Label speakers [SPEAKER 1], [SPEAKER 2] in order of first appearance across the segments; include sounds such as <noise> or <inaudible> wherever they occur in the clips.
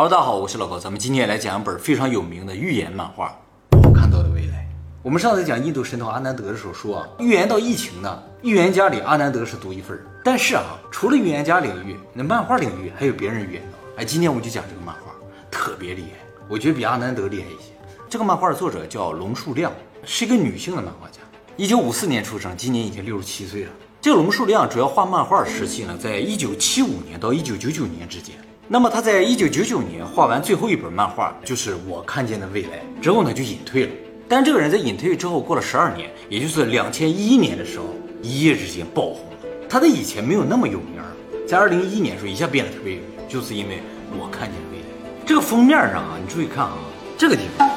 [SPEAKER 1] Hello，大家好，我是老高，咱们今天来讲一本非常有名的预言漫画《我看到的未来》。我们上次讲印度神童阿南德的时候说啊，预言到疫情呢，预言家里阿南德是独一份儿。但是啊，除了预言家领域，那漫画领域还有别人预言的。哎，今天我们就讲这个漫画，特别厉害，我觉得比阿南德厉害一些。这个漫画的作者叫龙树亮，是一个女性的漫画家，一九五四年出生，今年已经六十七岁了。这个龙树亮主要画漫画时期呢，在一九七五年到一九九九年之间。那么他在一九九九年画完最后一本漫画，就是我看见的未来之后呢，就隐退了。但这个人在隐退之后过了十二年，也就是两千一一年的时候，一夜之间爆红了。他在以前没有那么有名，在二零一一年的时候一下变得特别有名，就是因为我看见的未来。这个封面上啊，你注意看啊，这个地方，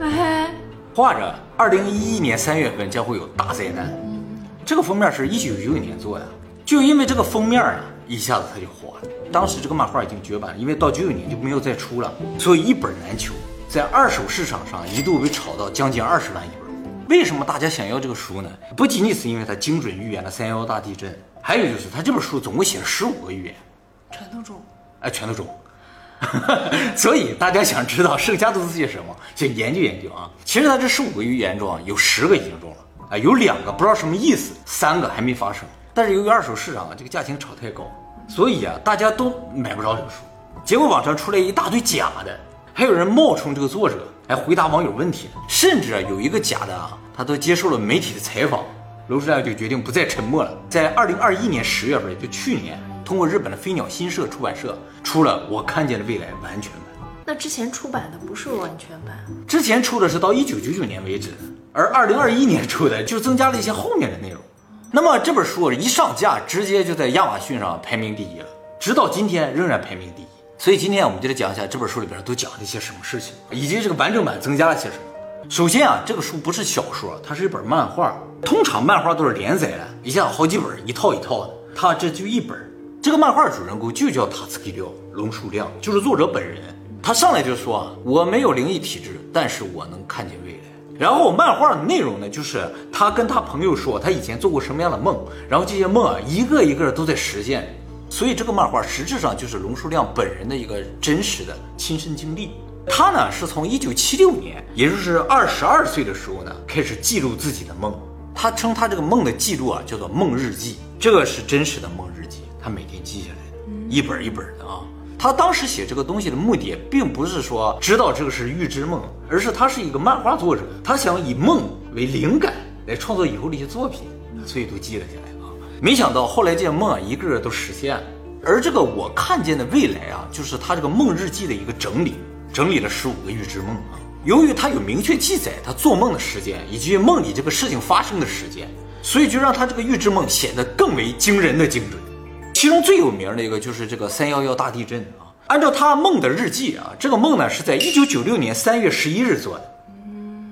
[SPEAKER 2] 哎，
[SPEAKER 1] 画着二零一一年三月份将会有大灾难。这个封面是一九九九年做的，就因为这个封面啊。一下子他就火了。当时这个漫画已经绝版了，因为到九九年就没有再出了，所以一本难求，在二手市场上一度被炒到将近二十万一本。为什么大家想要这个书呢？不仅仅是因为它精准预言了三幺大地震，还有就是它这本书总共写了十五个预言，
[SPEAKER 2] 全都中，
[SPEAKER 1] 哎，全都中。<laughs> 所以大家想知道剩下都是些什么，就研究研究啊。其实它这十五个预言中啊，有十个已经中了，啊，有两个不知道什么意思，三个还没发生。但是由于二手市场啊，这个价钱炒太高，所以啊，大家都买不着这个书。结果网上出来一大堆假的，还有人冒充这个作者来回答网友问题甚至啊，有一个假的啊，他都接受了媒体的采访。楼世亮就决定不再沉默了，在二零二一年十月份，就去年，通过日本的飞鸟新社出版社出了《我看见的未来》完全版。
[SPEAKER 2] 那之前出版的不是完全版，
[SPEAKER 1] 之前出的是到一九九九年为止，而二零二一年出的就增加了一些后面的内容。那么这本书一上架，直接就在亚马逊上排名第一了，直到今天仍然排名第一。所以今天我们就来讲一下这本书里边都讲了一些什么事情，以及这个完整版增加了些什么。首先啊，这个书不是小说，它是一本漫画。通常漫画都是连载的，一下好几本，一套一套的。它这就一本。这个漫画主人公就叫塔斯基廖龙树亮，就是作者本人。他上来就说啊，我没有灵异体质，但是我能看见未来。然后漫画的内容呢，就是他跟他朋友说他以前做过什么样的梦，然后这些梦啊一个一个都在实现，所以这个漫画实质上就是龙叔亮本人的一个真实的亲身经历。他呢是从一九七六年，也就是二十二岁的时候呢开始记录自己的梦，他称他这个梦的记录啊叫做梦日记，这个是真实的梦日记，他每天记下来的，一本一本的啊。他当时写这个东西的目的，并不是说知道这个是预知梦，而是他是一个漫画作者，他想以梦为灵感来创作以后的一些作品，所以都记了下来啊。没想到后来这些梦啊，一个个都实现了。而这个我看见的未来啊，就是他这个梦日记的一个整理，整理了十五个预知梦啊。由于他有明确记载他做梦的时间以及梦里这个事情发生的时间，所以就让他这个预知梦显得更为惊人的精准。其中最有名的一个就是这个三幺幺大地震啊。按照他梦的日记啊，这个梦呢是在一九九六年三月十一日做的，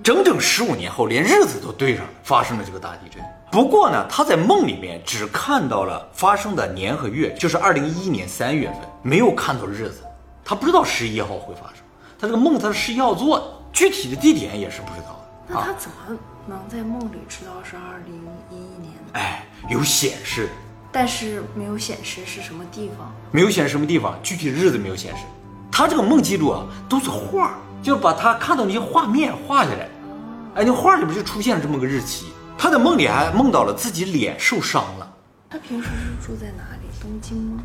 [SPEAKER 1] 整整十五年后，连日子都对上了，发生了这个大地震。不过呢，他在梦里面只看到了发生的年和月，就是二零一一年三月份，没有看到日子。他不知道十一号会发生。他这个梦他是十一号做的，具体的地点也是不知道
[SPEAKER 2] 的。那他怎么能在梦里知道是二零一一年？
[SPEAKER 1] 哎，有显示。
[SPEAKER 2] 但是没有显示是什么地方，
[SPEAKER 1] 没有显示什么地方，具体日子没有显示。他这个梦记录啊，都是画，就把他看到那些画面画下来。哎，那画里边就出现了这么个日期。他在梦里还梦到了自己脸受伤了。
[SPEAKER 2] 他平时是住在哪里？东京吗？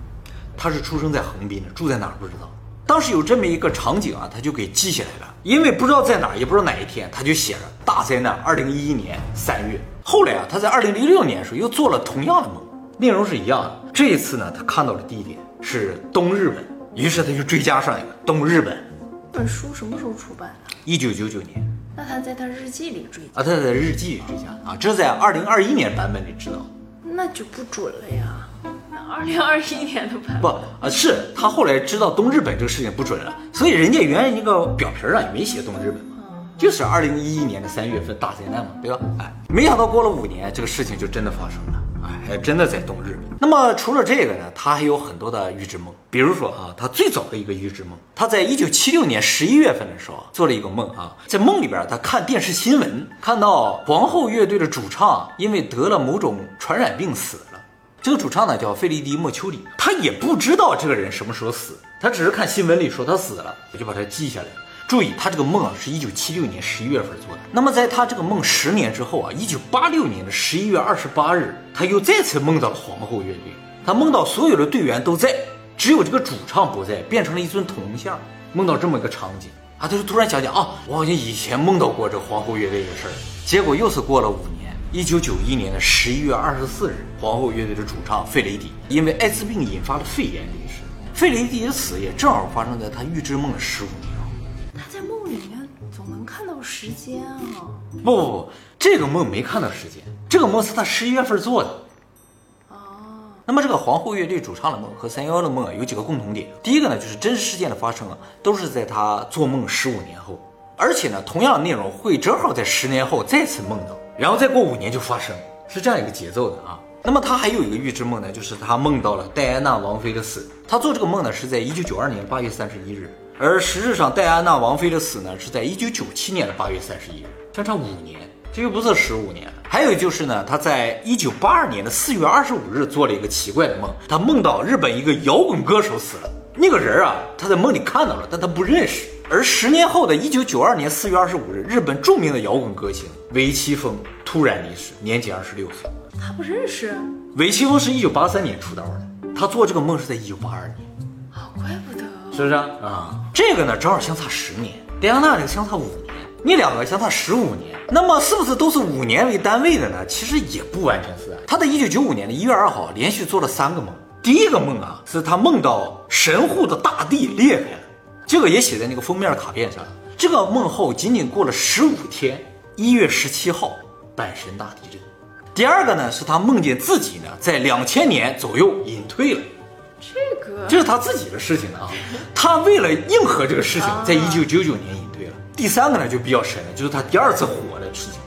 [SPEAKER 1] 他是出生在横滨的，住在哪儿不知道。当时有这么一个场景啊，他就给记下来了。因为不知道在哪儿，也不知道哪一天，他就写着大灾难，二零一一年三月。后来啊，他在二零零六年的时候又做了同样的梦。内容是一样的。这一次呢，他看到的地点是东日本，于是他就追加上一个东日本。
[SPEAKER 2] 这本书什么时候出版的？
[SPEAKER 1] 一九九九年。
[SPEAKER 2] 那他在他日记里追
[SPEAKER 1] 啊？他在日记里追加啊？这是在二零二一年版本里知道。
[SPEAKER 2] 那就不准了呀。二零二一年的版
[SPEAKER 1] 不啊？是他后来知道东日本这个事情不准了，所以人家原来那个表皮上也没写东日本嘛，就是二零一一年的三月份大灾难嘛，对吧？哎，没想到过了五年，这个事情就真的发生了。哎还真的在冬日。那么除了这个呢，他还有很多的预知梦。比如说啊，他最早的一个预知梦，他在一九七六年十一月份的时候做了一个梦啊，在梦里边他看电视新闻，看到皇后乐队的主唱因为得了某种传染病死了。这个主唱呢叫费利迪莫丘里，他也不知道这个人什么时候死，他只是看新闻里说他死了，我就把它记下来。注意，他这个梦啊是一九七六年十一月份做的。那么在他这个梦十年之后啊，一九八六年的十一月二十八日，他又再次梦到了皇后乐队。他梦到所有的队员都在，只有这个主唱不在，变成了一尊铜像。梦到这么一个场景啊，他就突然想起啊，我好像以前梦到过这皇后乐队的事儿。结果又是过了五年，一九九一年的十一月二十四日，皇后乐队的主唱费雷迪因为艾滋病引发了肺炎离世。费雷迪的死也正好发生在他预知梦的十五年。
[SPEAKER 2] 时间啊！
[SPEAKER 1] 不不不，这个梦没看到时间，这个梦是他十一月份做的。
[SPEAKER 2] 哦。
[SPEAKER 1] 那么这个皇后乐队主唱的梦和三幺幺的梦啊，有几个共同点。第一个呢，就是真实事件的发生啊，都是在他做梦十五年后，而且呢，同样的内容会正好在十年后再次梦到，然后再过五年就发生，是这样一个节奏的啊。那么他还有一个预知梦呢，就是他梦到了戴安娜王妃的死。他做这个梦呢，是在一九九二年八月三十一日。而实质上，戴安娜王妃的死呢，是在一九九七年的八月三十一日，相差五年，这又不是十五年。还有就是呢，他在一九八二年的四月二十五日做了一个奇怪的梦，他梦到日本一个摇滚歌手死了，那个人啊，他在梦里看到了，但他不认识。而十年后的一九九二年四月二十五日，日本著名的摇滚歌星尾崎峰突然离世，年仅二十六岁。
[SPEAKER 2] 他不认识
[SPEAKER 1] 尾崎峰是一九八三年出道的，他做这个梦是在一九八二年。是不是啊？这个呢，正好相差十年。戴安娜这个相差五年，你两个相差十五年，那么是不是都是五年为单位的呢？其实也不完全是。他在一九九五年的一月二号连续做了三个梦。第一个梦啊，是他梦到神户的大地裂开了，这个也写在那个封面卡片上。这个梦后仅仅过了十五天，一月十七号，阪神大地震。第二个呢，是他梦见自己呢在两千年左右隐退了。
[SPEAKER 2] 这个
[SPEAKER 1] 这是他自己的事情啊，<laughs> 他为了应和这个事情，在一九九九年隐退了。第三个呢就比较神了，就是他第二次火的事情，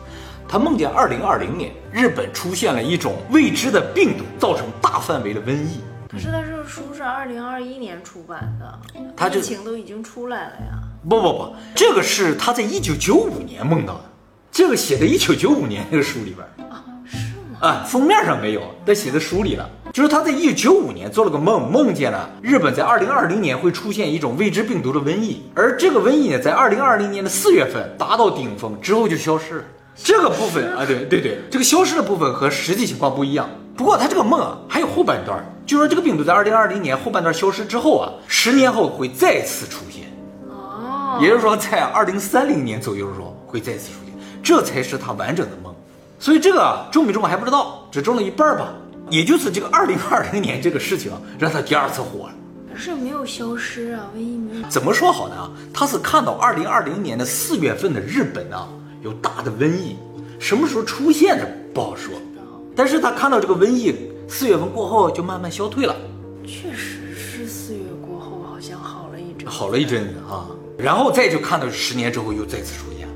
[SPEAKER 1] 他梦见二零二零年日本出现了一种未知的病毒，造成大范围的瘟疫。
[SPEAKER 2] 可是他这个书是二零二一年出版的，
[SPEAKER 1] 他
[SPEAKER 2] 疫情都已经出来了呀。
[SPEAKER 1] 不不不，这个是他在一九九五年梦到的，这个写在一九九五年那个书里边
[SPEAKER 2] 啊，是吗？
[SPEAKER 1] 啊，封面上没有，但写在书里了。就是他在一九九五年做了个梦，梦见了日本在二零二零年会出现一种未知病毒的瘟疫，而这个瘟疫呢，在二零二零年的四月份达到顶峰之后就消失了。这个部分啊，对对对，这个消失的部分和实际情况不一样。不过他这个梦啊，还有后半段，就说这个病毒在二零二零年后半段消失之后啊，十年后会再次出现。
[SPEAKER 2] 哦，
[SPEAKER 1] 也就是说在二零三零年左右的时候会再次出现，这才是他完整的梦。所以这个中没中还不知道，只中了一半吧。也就是这个二零二零年这个事情让他第二次火了，
[SPEAKER 2] 可是没有消失啊，瘟疫没有。
[SPEAKER 1] 怎么说好呢？他是看到二零二零年的四月份的日本啊有大的瘟疫，什么时候出现的不好说。但是他看到这个瘟疫四月份过后就慢慢消退了，
[SPEAKER 2] 确实是四月过后好像好了一阵，
[SPEAKER 1] 好了一阵子啊，然后再就看到十年之后又再次出现，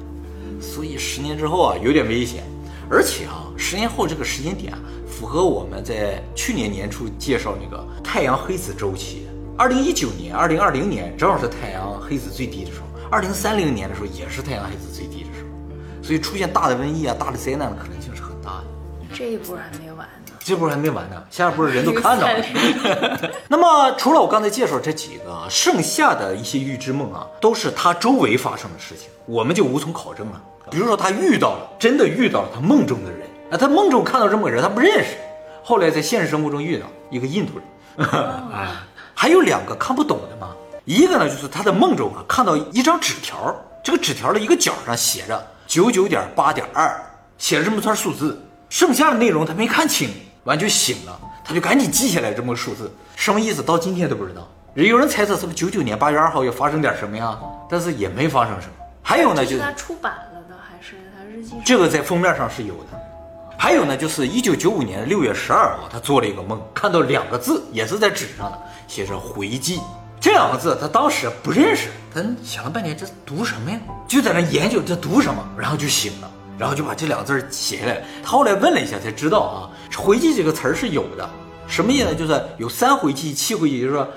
[SPEAKER 1] 所以十年之后啊有点危险，而且啊十年后这个时间点。符合我们在去年年初介绍那个太阳黑子周期，二零一九年、二零二零年正好是太阳黑子最低的时候，二零三零年的时候也是太阳黑子最低的时候，所以出现大的瘟疫啊、大的灾难的可能性是很大的。
[SPEAKER 2] 这一波还没完呢，
[SPEAKER 1] 这波还没完呢，下一波人都看到了。<laughs> 那么除了我刚才介绍这几个，剩下的一些预知梦啊，都是他周围发生的事情，我们就无从考证了。比如说他遇到了，真的遇到了他梦中的人。啊，他梦中看到这么个人，他不认识，后来在现实生活中遇到一个印度人，啊，还有两个看不懂的嘛，一个呢就是他在梦中啊看到一张纸条，这个纸条的一个角上写着九九点八点二，写了这么串数字，剩下的内容他没看清，完就醒了，他就赶紧记下来这么个数字，什么意思到今天都不知道，有人猜测是不是九九年八月二号要发生点什么呀？但是也没发生什么。还有呢，就是
[SPEAKER 2] 他出版了的还是他日记？
[SPEAKER 1] 这个在封面上是有的。还有呢，就是一九九五年六月十二号，他做了一个梦，看到两个字，也是在纸上的，写着“回记”这两个字，他当时不认识，他想了半天，这读什么呀？就在那研究这读什么，然后就醒了，然后就把这两个字写下来。他后来问了一下，才知道啊，“回记”这个词儿是有的，什么意思？就是有三回忌、七回忌，就是说。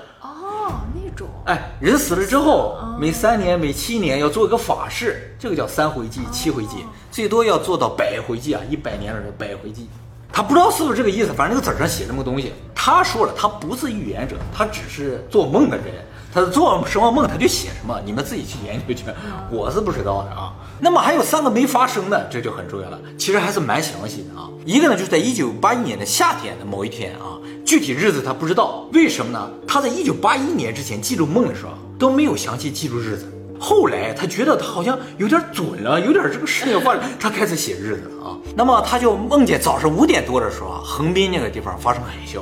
[SPEAKER 1] 哎，人死了之后，每三年、每七年要做一个法事，这个叫三回祭、七回祭，最多要做到百回祭啊！一百年的时候百回祭，他不知道是不是这个意思，反正那个纸上写这么个东西。他说了，他不是预言者，他只是做梦的人。他做什么梦他就写什么，你们自己去研究去，<laughs> 我是不知道的啊。那么还有三个没发生的，这就很重要了。其实还是蛮详细的啊。一个呢，就是在一九八一年的夏天的某一天啊，具体日子他不知道，为什么呢？他在一九八一年之前记录梦的时候都没有详细记住日子。后来他觉得他好像有点准了，有点这个事情发生，他开始写日子了啊。那么他就梦见早上五点多的时候啊，横滨那个地方发生海啸。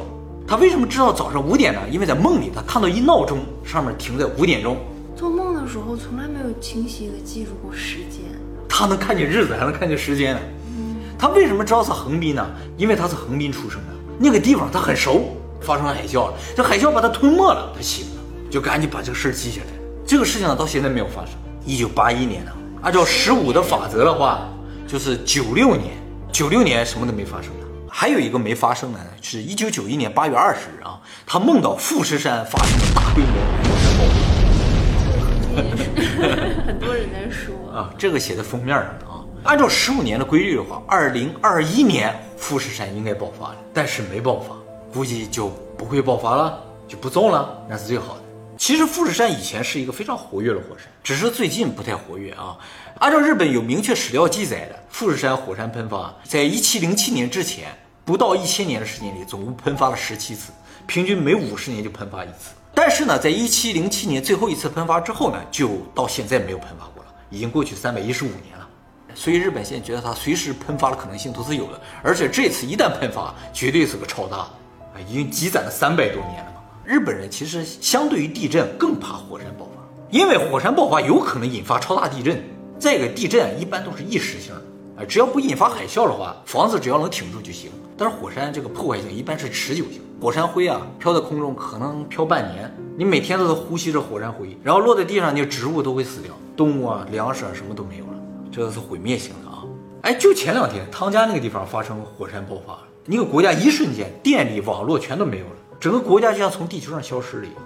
[SPEAKER 1] 他为什么知道早上五点呢？因为在梦里他看到一闹钟上面停在五点钟。
[SPEAKER 2] 做梦的时候从来没有清晰的记住过时间。
[SPEAKER 1] 他能看见日子，还能看见时间呢。他为什么知道是横滨呢？因为他是横滨出生的，那个地方他很熟。发生了海啸了，这海啸把他吞没了，他醒了，就赶紧把这个事儿记下来。这个事情呢，到现在没有发生。一九八一年呢，按照十五的法则的话，就是九六年，九六年什么都没发生了。还有一个没发生的，是一九九一年八月二十日啊，他梦到富士山发生了大规模 <laughs>
[SPEAKER 2] 火山爆发。很多人在说
[SPEAKER 1] 啊，这个写在封面上的啊。按照十五年的规律的话，二零二一年富士山应该爆发了，但是没爆发，估计就不会爆发了，就不中了，那是最好的。其实富士山以前是一个非常活跃的火山，只是最近不太活跃啊。按照日本有明确史料记载的，富士山火山喷发在一七零七年之前不到一千年的时间里，总共喷发了十七次，平均每五十年就喷发一次。但是呢，在一七零七年最后一次喷发之后呢，就到现在没有喷发过了，已经过去三百一十五年了。所以日本现在觉得它随时喷发的可能性都是有的，而且这次一旦喷发，绝对是个超大的啊，已经积攒了三百多年了嘛。日本人其实相对于地震更怕火山爆发，因为火山爆发有可能引发超大地震。再一个，地震一般都是一时性的，啊，只要不引发海啸的话，房子只要能挺住就行。但是火山这个破坏性一般是持久性，火山灰啊飘在空中可能飘半年，你每天都是呼吸着火山灰，然后落在地上，你植物都会死掉，动物啊、粮食啊什么都没有了，这个是毁灭性的啊。哎，就前两天汤加那个地方发生火山爆发，那个国家一瞬间电力、网络全都没有了。整个国家就像从地球上消失了一样，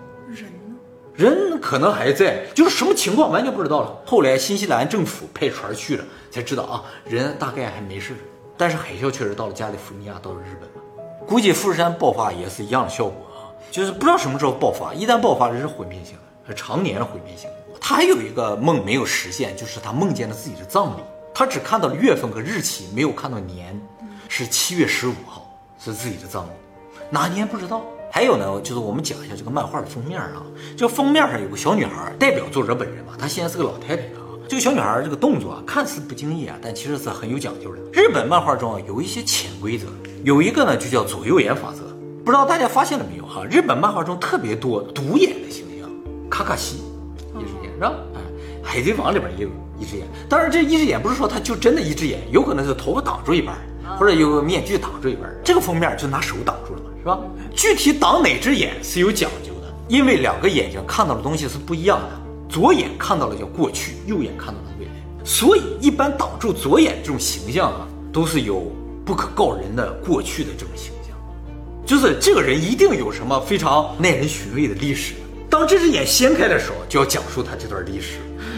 [SPEAKER 2] 人？
[SPEAKER 1] 可能还在，就是什么情况完全不知道了。后来新西兰政府派船去了，才知道啊，人大概还没事。但是海啸确实到了加利福尼亚，到了日本了。估计富士山爆发也是一样的效果啊，就是不知道什么时候爆发，一旦爆发，这是毁灭性的，是常年的毁灭性。他还有一个梦没有实现，就是他梦见了自己的葬礼，他只看到了月份和日期，没有看到年，是七月十五号，是自己的葬礼，哪年不知道。还有呢，就是我们讲一下这个漫画的封面啊。这个封面上有个小女孩，代表作者本人嘛。她现在是个老太太了啊。这个小女孩这个动作啊，看似不经意啊，但其实是很有讲究的。日本漫画中啊，有一些潜规则，有一个呢就叫左右眼法则。不知道大家发现了没有哈？日本漫画中特别多独眼的形象，卡卡西一只眼是吧？哎，海贼王里边也有一只眼。当然，这一只眼不是说他就真的一只眼，有可能是头发挡住一半，或者有个面具挡住一半。这个封面就拿手挡住了。是吧？具体挡哪只眼是有讲究的，因为两个眼睛看到的东西是不一样的。左眼看到了叫过去，右眼看到了未来。所以一般挡住左眼这种形象啊，都是有不可告人的过去的这种形象，就是这个人一定有什么非常耐人寻味的历史。当这只眼掀开的时候，就要讲述他这段历史，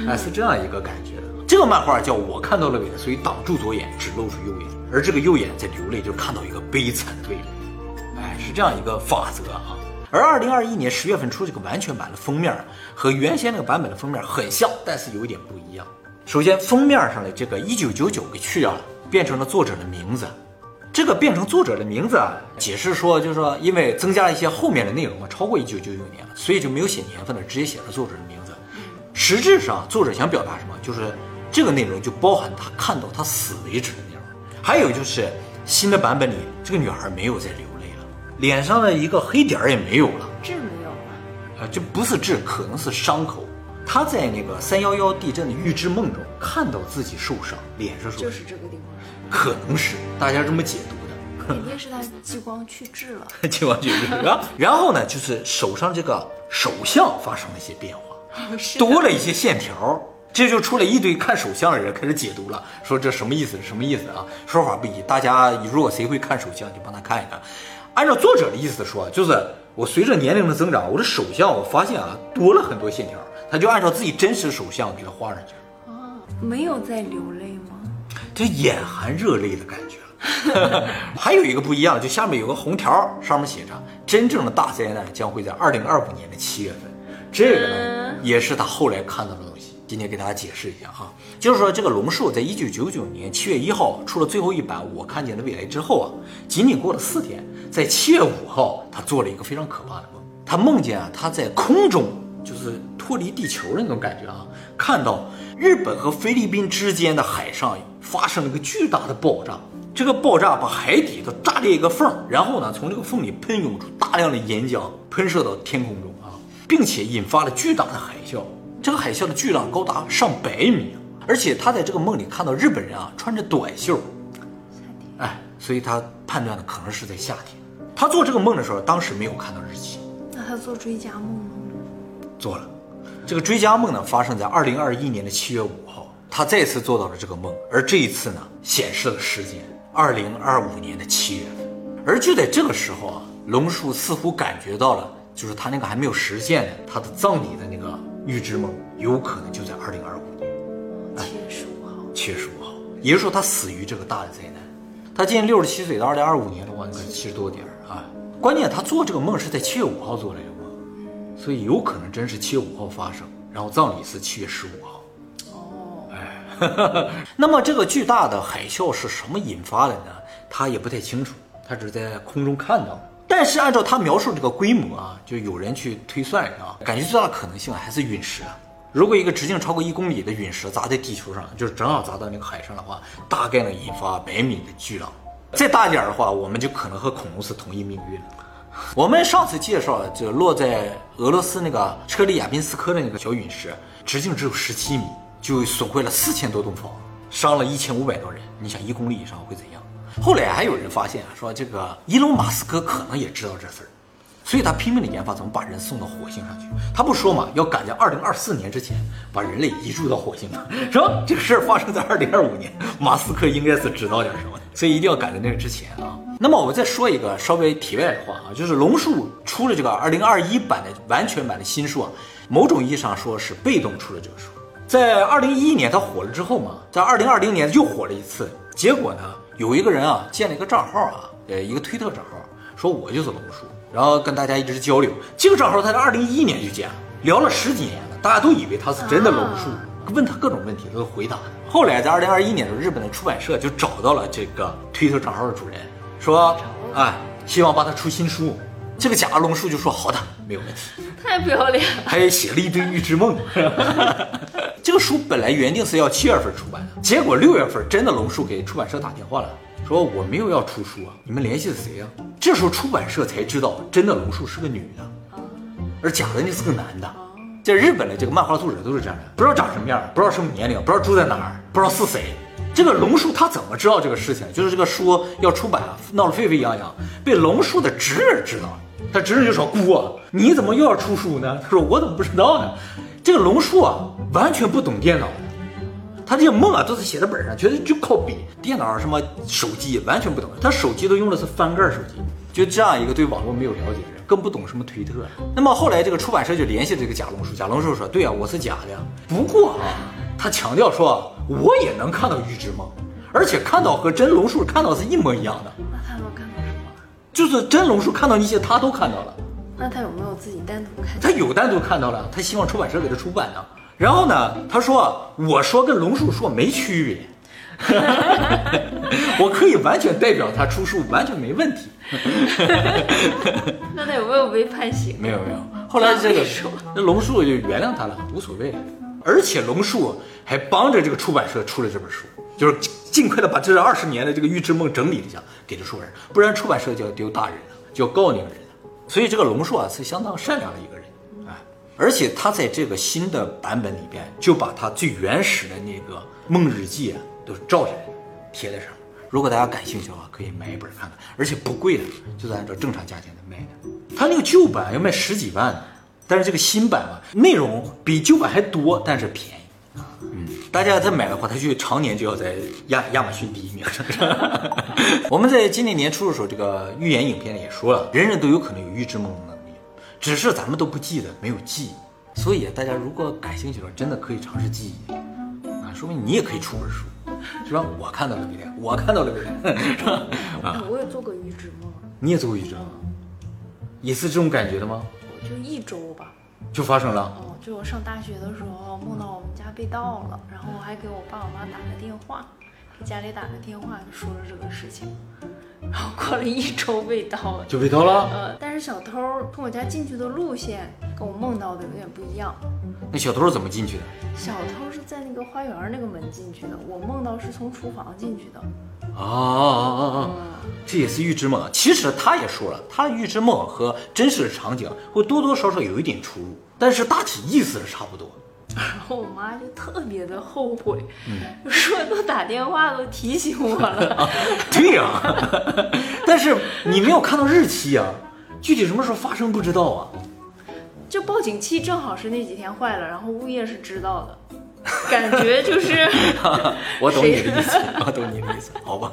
[SPEAKER 1] 哎，是这样一个感觉。这个漫画叫我看到了未来，所以挡住左眼，只露出右眼，而这个右眼在流泪，就看到一个悲惨的未来。哎是这样一个法则啊，而二零二一年十月份出这个完全版的封面，和原先那个版本的封面很像，但是有一点不一样。首先，封面上的这个一九九九给去掉了，变成了作者的名字。这个变成作者的名字啊，解释说就是说，因为增加了一些后面的内容嘛，超过一九九九年了，所以就没有写年份了，直接写了作者的名字。实质上，作者想表达什么？就是这个内容就包含他看到他死为止的内容。还有就是新的版本里，这个女孩没有再流。脸上的一个黑点儿也没有了，
[SPEAKER 2] 痣没有了，
[SPEAKER 1] 啊，这不是痣，可能是伤口。他在那个三幺幺地震的预知梦中看到自己受伤，脸上受伤，
[SPEAKER 2] 就是这个地方，
[SPEAKER 1] 可能是大家这么解读
[SPEAKER 2] 的，肯定是他激光去痣了，<laughs>
[SPEAKER 1] 激光去痣啊。然后呢，就是手上这个手相发生了一些变化，<laughs> 多了一些线条，这就出来一堆看手相的人开始解读了，说这什么意思？什么意思啊？说法不一，大家如果谁会看手相，就帮他看一看。按照作者的意思说，就是我随着年龄的增长，我的手相我发现啊多了很多线条，他就按照自己真实的手相给他画上去了。
[SPEAKER 2] 啊，没有在流泪吗？
[SPEAKER 1] 这眼含热泪的感觉了。<laughs> 还有一个不一样，就下面有个红条，上面写着“真正的大灾难将会在二零二五年的七月份”。这个呢，也是他后来看到的东西。今天给大家解释一下哈，就是说这个龙树在一九九九年七月一号出了最后一版《我看见的未来》之后啊，仅仅过了四天，在七月五号，他做了一个非常可怕的梦。他梦见啊，他在空中，就是脱离地球的那种感觉啊，看到日本和菲律宾之间的海上发生了一个巨大的爆炸。这个爆炸把海底都炸裂一个缝，然后呢，从这个缝里喷涌出大量的岩浆，喷射到天空中啊，并且引发了巨大的海啸。这个海啸的巨浪高达上百米，而且他在这个梦里看到日本人啊穿着短袖，哎，所以他判断的可能是在夏天。他做这个梦的时候，当时没有看到日期。
[SPEAKER 2] 那他做追加梦吗？
[SPEAKER 1] 做了。这个追加梦呢，发生在二零二一年的七月五号，他再次做到了这个梦，而这一次呢，显示了时间二零二五年的七月份。而就在这个时候啊，龙树似乎感觉到了，就是他那个还没有实现的他的葬礼的那个。预知梦有可能就在二零二五年，
[SPEAKER 2] 七月十五号。
[SPEAKER 1] 七月十五号，也就是说他死于这个大的灾难。他今年六十七岁，到二零二五年的话，应该七十多点儿啊。关键他做这个梦是在七月五号做的这个梦，所以有可能真是七月五号发生，然后葬礼是七月十五号。哦，哎，<laughs> 那么这个巨大的海啸是什么引发的呢？他也不太清楚，他只是在空中看到。但是按照他描述这个规模啊，就有人去推算啊，感觉最大的可能性还是陨石。如果一个直径超过一公里的陨石砸在地球上，就是正好砸到那个海上的话，大概能引发百米的巨浪。再大一点的话，我们就可能和恐龙是同一命运了。我们上次介绍就落在俄罗斯那个车里亚宾斯科的那个小陨石，直径只有十七米，就损坏了四千多栋房，伤了一千五百多人。你想一公里以上会怎样？后来还有人发现啊，说这个伊隆马斯克可能也知道这事儿，所以他拼命的研发怎么把人送到火星上去。他不说嘛，要赶在二零二四年之前把人类移住到火星上，是吧？这个事儿发生在二零二五年，马斯克应该是知道点什么的，所以一定要赶在那个之前啊。那么我们再说一个稍微题外的话啊，就是龙树出了这个二零二一版的完全版的新书啊，某种意义上说是被动出了这个书。在二零一一年他火了之后嘛，在二零二零年又火了一次，结果呢？有一个人啊，建了一个账号啊，呃，一个推特账号，说我就是龙叔，然后跟大家一直交流。这个账号他在二零一一年就建了，聊了十几年了，大家都以为他是真的龙叔，问他各种问题，他都回答。后来在二零二一年的时候，日本的出版社就找到了这个推特账号的主人，说，哎，希望帮他出新书。这个假龙叔就说好的，没有问题。
[SPEAKER 2] 太不要脸了，
[SPEAKER 1] 还写了一堆预知梦。<laughs> 这个书本来原定是要七月份出版的，结果六月份真的龙叔给出版社打电话了，说我没有要出书啊，你们联系的谁呀？这时候出版社才知道真的龙树是个女的，而假的那是个男的。在日本的这个漫画作者都是这样的，不知道长什么样，不知道什么年龄，不知道住在哪儿，不知道是谁。这个龙树他怎么知道这个事情？就是这个书要出版，闹得沸沸扬扬，被龙树的侄儿知道了。他侄儿就说：“姑，你怎么又要出书呢？”他说：“我怎么不知道呢？”这个龙树啊，完全不懂电脑，他这些梦啊都是写在本上，觉得就靠笔。电脑什么手机完全不懂，他手机都用的是翻盖手机。就这样一个对网络没有了解的人，更不懂什么推特。那么后来这个出版社就联系这个假龙叔，假龙叔说：“对啊，我是假的。不过啊，他强调说，我也能看到预知梦，而且看到和真龙叔看到是一模一样的。
[SPEAKER 2] 那他能看到什么？
[SPEAKER 1] 就是真龙叔看到那些，他都看到了。”
[SPEAKER 2] 那他有没有自己单独看？
[SPEAKER 1] 他有单独看到了，他希望出版社给他出版呢。然后呢，他说：“我说跟龙树说没区别，<laughs> 我可以完全代表他出书，完全没问题。<laughs> ”
[SPEAKER 2] 那他有没有被判刑？
[SPEAKER 1] 没有没有。后来这个那龙树就原谅他了，无所谓。而且龙树还帮着这个出版社出了这本书，就是尽快的把这二十年的这个预知梦整理一下给这出版社，不然出版社就要丢大人了，就要告那个人。所以这个龙树啊是相当善良的一个人，哎，而且他在这个新的版本里边就把他最原始的那个梦日记啊都照下来，贴在上面。如果大家感兴趣的话，可以买一本看看，而且不贵的，就是按照正常价钱在卖的。他那个旧版要卖十几万呢，但是这个新版嘛，内容比旧版还多，但是便宜啊。嗯，大家再买的话，他就常年就要在亚亚马逊第一名。<laughs> 我们在今年年初的时候，这个预言影片里也说了，人人都有可能有预知梦的能力，只是咱们都不记得，没有记。所以大家如果感兴趣的话，真的可以尝试记忆啊，说明你也可以出本书。是吧？我看到了未来，我看到了未来，<laughs> 是吧？
[SPEAKER 2] 哎我也做过预知梦，
[SPEAKER 1] 你也做过预知梦？也是这种感觉的吗？
[SPEAKER 2] 我就一周吧。
[SPEAKER 1] 就发生了。
[SPEAKER 2] 哦，就我上大学的时候梦到我们家被盗了，然后我还给我爸我妈打个电话，给家里打个电话就说了这个事情，然后过了一周被盗了。
[SPEAKER 1] 就被盗了。
[SPEAKER 2] 呃，但是小偷从我家进去的路线跟我梦到的有点不一样。
[SPEAKER 1] 那小偷是怎么进去的？
[SPEAKER 2] 小偷是在那个花园那个门进去的，我梦到是从厨房进去的。
[SPEAKER 1] 啊啊啊啊啊！这也是预知梦啊。其实他也说了，他预知梦和真实的场景会多多少少有一点出入，但是大体意思是差不多。
[SPEAKER 2] 然后我妈就特别的后悔，嗯说都打电话都提醒我了。<laughs>
[SPEAKER 1] 对呀、<laughs> 但是你没有看到日期啊，具体什么时候发生不知道啊。
[SPEAKER 2] 就报警器正好是那几天坏了，然后物业是知道的，感觉就是 <laughs>
[SPEAKER 1] 我懂你的意思，我懂你的意思，好吧。